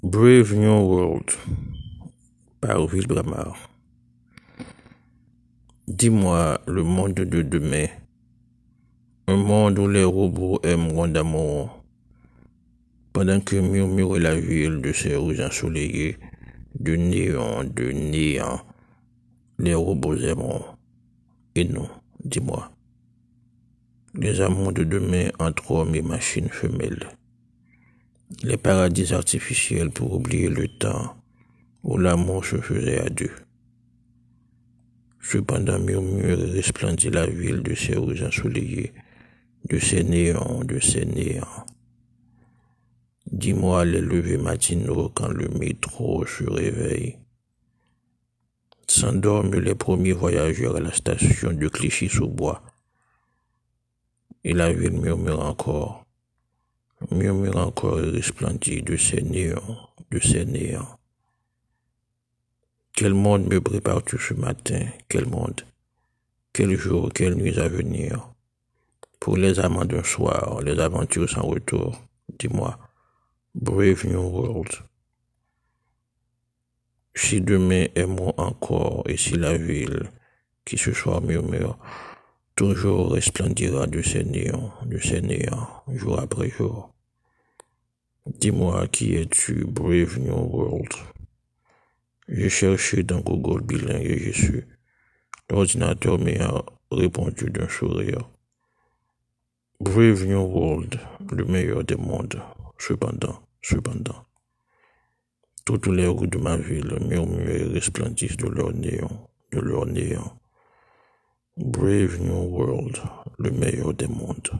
Brave New World par Bramar. Dis-moi le monde de demain, un monde où les robots aimeront d'amour, pendant que murmure la ville de ces rues ensoleillées, de néant, de néant, les robots aimeront. Et nous, dis-moi, les amours de demain entre hommes et machines femelles les paradis artificiels pour oublier le temps où l'amour se faisait à deux. Cependant murmure et resplendit la ville de ses rues ensoleillées, de ses néants, de ses néants. Dis-moi les levées matinaux quand le métro se réveille. S'endorment les premiers voyageurs à la station de Clichy-sous-Bois. Et la ville murmure encore murmure encore et resplendit de ses néants, de ses néants. Quel monde me prépare-tu ce matin? Quel monde? Quel jour, quelle nuit à venir? Pour les amants d'un soir, les aventures sans retour, dis-moi, Brave New World. Si demain est moi encore, et si la ville qui ce soir murmure, toujours resplendira de ses néants, de ses jour après jour. Dis-moi qui es-tu, Brave New World. J'ai cherché dans Google bilingue et j'ai su. L'ordinateur m'a répondu d'un sourire. Brave New World, le meilleur des mondes. Cependant, cependant, toutes les rues de ma ville murmurent et resplendissent de leur néant, de leur néant. Brave New World, le meilleur des mondes.